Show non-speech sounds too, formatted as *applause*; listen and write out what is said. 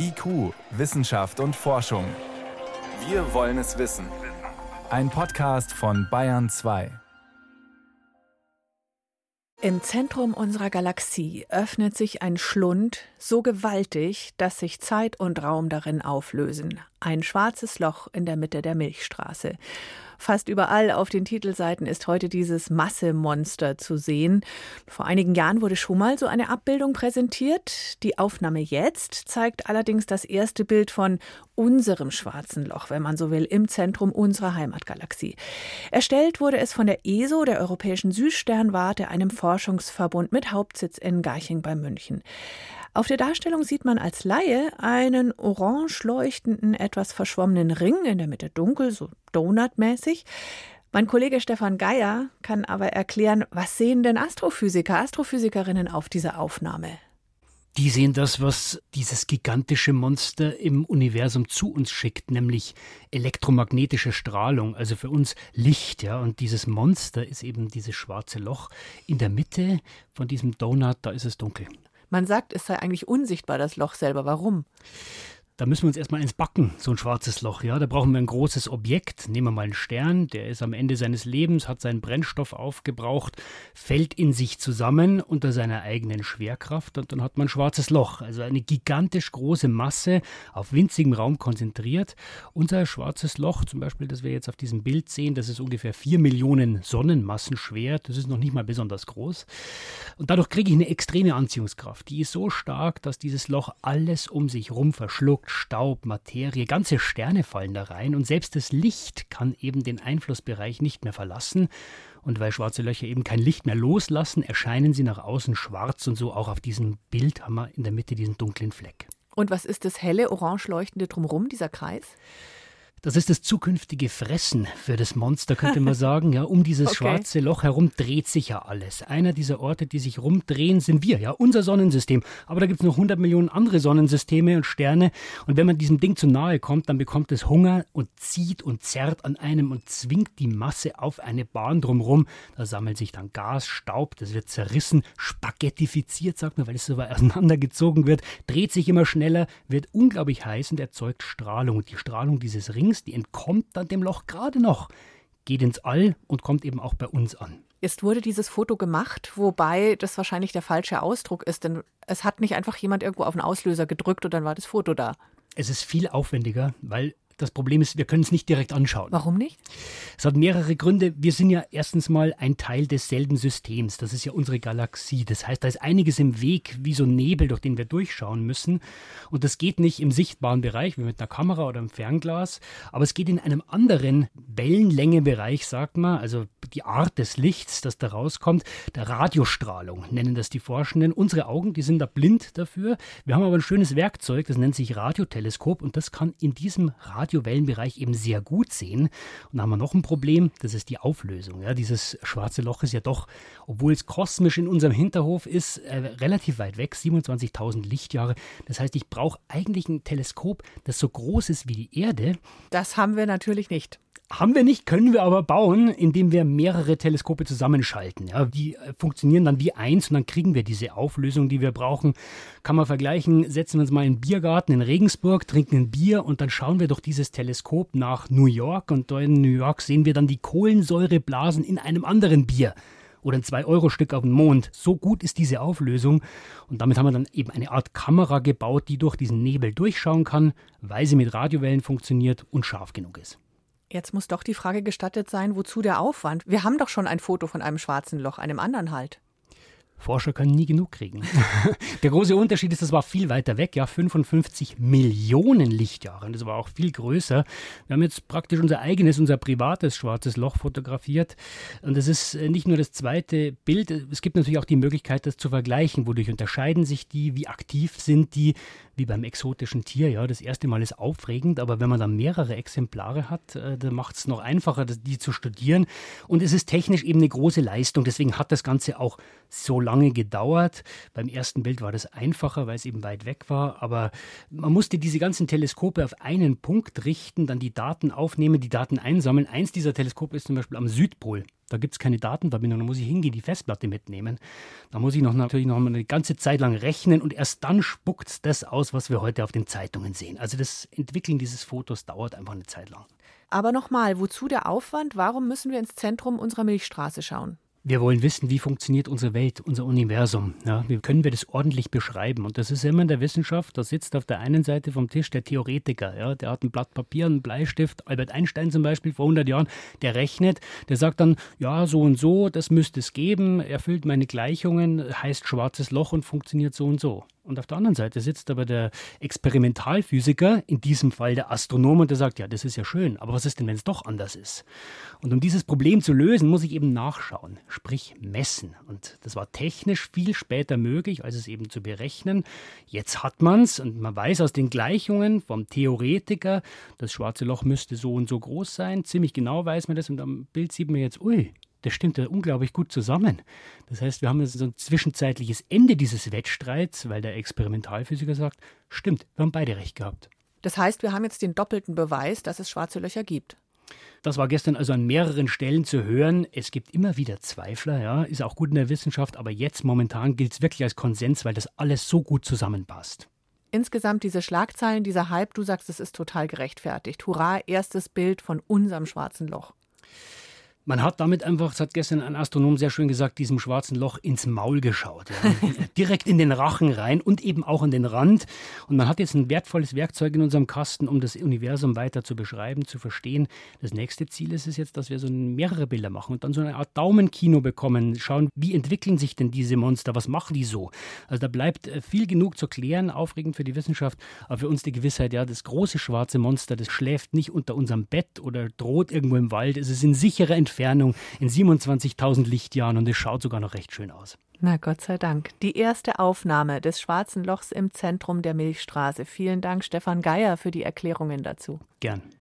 IQ, Wissenschaft und Forschung. Wir wollen es wissen. Ein Podcast von Bayern 2. Im Zentrum unserer Galaxie öffnet sich ein Schlund so gewaltig, dass sich Zeit und Raum darin auflösen. Ein schwarzes Loch in der Mitte der Milchstraße. Fast überall auf den Titelseiten ist heute dieses Massemonster zu sehen. Vor einigen Jahren wurde schon mal so eine Abbildung präsentiert. Die Aufnahme jetzt zeigt allerdings das erste Bild von unserem schwarzen Loch, wenn man so will, im Zentrum unserer Heimatgalaxie. Erstellt wurde es von der ESO, der Europäischen Süßsternwarte, einem Forschungsverbund mit Hauptsitz in Garching bei München. Auf der Darstellung sieht man als Laie einen orange leuchtenden, etwas verschwommenen Ring, in der Mitte dunkel, so donutmäßig. Mein Kollege Stefan Geier kann aber erklären, was sehen denn Astrophysiker, Astrophysikerinnen auf dieser Aufnahme? Die sehen das, was dieses gigantische Monster im Universum zu uns schickt, nämlich elektromagnetische Strahlung, also für uns Licht, ja. Und dieses Monster ist eben dieses schwarze Loch. In der Mitte von diesem Donut, da ist es dunkel. Man sagt, es sei eigentlich unsichtbar, das Loch selber. Warum? Da müssen wir uns erstmal ins Backen, so ein schwarzes Loch. Ja, da brauchen wir ein großes Objekt. Nehmen wir mal einen Stern, der ist am Ende seines Lebens, hat seinen Brennstoff aufgebraucht, fällt in sich zusammen unter seiner eigenen Schwerkraft und dann hat man ein schwarzes Loch. Also eine gigantisch große Masse auf winzigem Raum konzentriert. Unser schwarzes Loch, zum Beispiel, das wir jetzt auf diesem Bild sehen, das ist ungefähr vier Millionen Sonnenmassen schwer. Das ist noch nicht mal besonders groß. Und dadurch kriege ich eine extreme Anziehungskraft. Die ist so stark, dass dieses Loch alles um sich rum verschluckt Staub, Materie, ganze Sterne fallen da rein und selbst das Licht kann eben den Einflussbereich nicht mehr verlassen. Und weil schwarze Löcher eben kein Licht mehr loslassen, erscheinen sie nach außen schwarz und so auch auf diesem Bild haben wir in der Mitte diesen dunklen Fleck. Und was ist das helle, orange leuchtende drumherum, dieser Kreis? Das ist das zukünftige Fressen für das Monster, könnte man *laughs* sagen. Ja, um dieses okay. schwarze Loch herum dreht sich ja alles. Einer dieser Orte, die sich rumdrehen, sind wir, ja, unser Sonnensystem. Aber da gibt es noch 100 Millionen andere Sonnensysteme und Sterne. Und wenn man diesem Ding zu nahe kommt, dann bekommt es Hunger und zieht und zerrt an einem und zwingt die Masse auf eine Bahn drumherum. Da sammelt sich dann Gas, Staub, das wird zerrissen, spaghettifiziert, sagt man, weil es so weit auseinandergezogen wird, dreht sich immer schneller, wird unglaublich heiß und erzeugt Strahlung. Und die Strahlung dieses Rings links, die entkommt dann dem Loch gerade noch, geht ins All und kommt eben auch bei uns an. Jetzt wurde dieses Foto gemacht, wobei das wahrscheinlich der falsche Ausdruck ist, denn es hat nicht einfach jemand irgendwo auf den Auslöser gedrückt und dann war das Foto da. Es ist viel aufwendiger, weil das Problem ist, wir können es nicht direkt anschauen. Warum nicht? Es hat mehrere Gründe. Wir sind ja erstens mal ein Teil desselben Systems. Das ist ja unsere Galaxie. Das heißt, da ist einiges im Weg, wie so ein Nebel, durch den wir durchschauen müssen. Und das geht nicht im sichtbaren Bereich, wie mit einer Kamera oder einem Fernglas, aber es geht in einem anderen Wellenlängebereich, sagt man, also die Art des Lichts, das da rauskommt, der Radiostrahlung nennen das die Forschenden. Unsere Augen, die sind da blind dafür. Wir haben aber ein schönes Werkzeug, das nennt sich Radioteleskop und das kann in diesem Radio Radiowellenbereich eben sehr gut sehen. Und dann haben wir noch ein Problem, das ist die Auflösung. Ja, dieses schwarze Loch ist ja doch, obwohl es kosmisch in unserem Hinterhof ist, äh, relativ weit weg, 27.000 Lichtjahre. Das heißt, ich brauche eigentlich ein Teleskop, das so groß ist wie die Erde. Das haben wir natürlich nicht. Haben wir nicht, können wir aber bauen, indem wir mehrere Teleskope zusammenschalten. Ja, die äh, funktionieren dann wie eins und dann kriegen wir diese Auflösung, die wir brauchen. Kann man vergleichen, setzen wir uns mal in den Biergarten in Regensburg, trinken ein Bier und dann schauen wir durch dieses Teleskop nach New York und dort in New York sehen wir dann die Kohlensäureblasen in einem anderen Bier oder ein 2-Euro-Stück auf dem Mond. So gut ist diese Auflösung. Und damit haben wir dann eben eine Art Kamera gebaut, die durch diesen Nebel durchschauen kann, weil sie mit Radiowellen funktioniert und scharf genug ist. Jetzt muss doch die Frage gestattet sein, wozu der Aufwand? Wir haben doch schon ein Foto von einem schwarzen Loch, einem anderen halt. Forscher können nie genug kriegen. *laughs* Der große Unterschied ist, das war viel weiter weg, ja, 55 Millionen Lichtjahre. Das war auch viel größer. Wir haben jetzt praktisch unser eigenes, unser privates schwarzes Loch fotografiert. Und das ist äh, nicht nur das zweite Bild, es gibt natürlich auch die Möglichkeit, das zu vergleichen. Wodurch unterscheiden sich die, wie aktiv sind die, wie beim exotischen Tier. Ja, das erste Mal ist aufregend, aber wenn man dann mehrere Exemplare hat, äh, dann macht es noch einfacher, die zu studieren. Und es ist technisch eben eine große Leistung. Deswegen hat das Ganze auch so lange gedauert. Beim ersten Bild war das einfacher, weil es eben weit weg war. Aber man musste diese ganzen Teleskope auf einen Punkt richten, dann die Daten aufnehmen, die Daten einsammeln. Eins dieser Teleskope ist zum Beispiel am Südpol. Da gibt es keine Datenverbindung, da muss ich hingehen, die Festplatte mitnehmen. Da muss ich noch natürlich noch eine ganze Zeit lang rechnen und erst dann spuckt das aus, was wir heute auf den Zeitungen sehen. Also das Entwickeln dieses Fotos dauert einfach eine Zeit lang. Aber nochmal, wozu der Aufwand? Warum müssen wir ins Zentrum unserer Milchstraße schauen? Wir wollen wissen, wie funktioniert unsere Welt, unser Universum. Ja, wie können wir das ordentlich beschreiben? Und das ist immer in der Wissenschaft. Da sitzt auf der einen Seite vom Tisch der Theoretiker. Ja, der hat ein Blatt Papier, einen Bleistift. Albert Einstein zum Beispiel vor 100 Jahren, der rechnet. Der sagt dann, ja, so und so, das müsste es geben. Erfüllt meine Gleichungen, heißt schwarzes Loch und funktioniert so und so. Und auf der anderen Seite sitzt aber der Experimentalphysiker, in diesem Fall der Astronom, und der sagt, ja, das ist ja schön, aber was ist denn, wenn es doch anders ist? Und um dieses Problem zu lösen, muss ich eben nachschauen, sprich messen. Und das war technisch viel später möglich, als es eben zu berechnen. Jetzt hat man es und man weiß aus den Gleichungen vom Theoretiker, das schwarze Loch müsste so und so groß sein. Ziemlich genau weiß man das und am Bild sieht man jetzt, ui, das stimmt ja unglaublich gut zusammen. Das heißt, wir haben so ein zwischenzeitliches Ende dieses Wettstreits, weil der Experimentalphysiker sagt, stimmt, wir haben beide recht gehabt. Das heißt, wir haben jetzt den doppelten Beweis, dass es schwarze Löcher gibt. Das war gestern also an mehreren Stellen zu hören. Es gibt immer wieder Zweifler, ja, ist auch gut in der Wissenschaft, aber jetzt momentan gilt es wirklich als Konsens, weil das alles so gut zusammenpasst. Insgesamt diese Schlagzeilen, dieser Hype, du sagst, es ist total gerechtfertigt. Hurra, erstes Bild von unserem schwarzen Loch. Man hat damit einfach, das hat gestern ein Astronom sehr schön gesagt, diesem schwarzen Loch ins Maul geschaut. Ja. *laughs* Direkt in den Rachen rein und eben auch an den Rand. Und man hat jetzt ein wertvolles Werkzeug in unserem Kasten, um das Universum weiter zu beschreiben, zu verstehen. Das nächste Ziel ist es jetzt, dass wir so mehrere Bilder machen und dann so eine Art Daumenkino bekommen. Schauen, wie entwickeln sich denn diese Monster? Was machen die so? Also da bleibt äh, viel genug zu klären, aufregend für die Wissenschaft, aber für uns die Gewissheit, ja, das große schwarze Monster, das schläft nicht unter unserem Bett oder droht irgendwo im Wald. Es ist in sicherer Entfernung Entfernung in 27.000 Lichtjahren und es schaut sogar noch recht schön aus. Na Gott sei Dank. Die erste Aufnahme des Schwarzen Lochs im Zentrum der Milchstraße. Vielen Dank, Stefan Geier, für die Erklärungen dazu. Gern.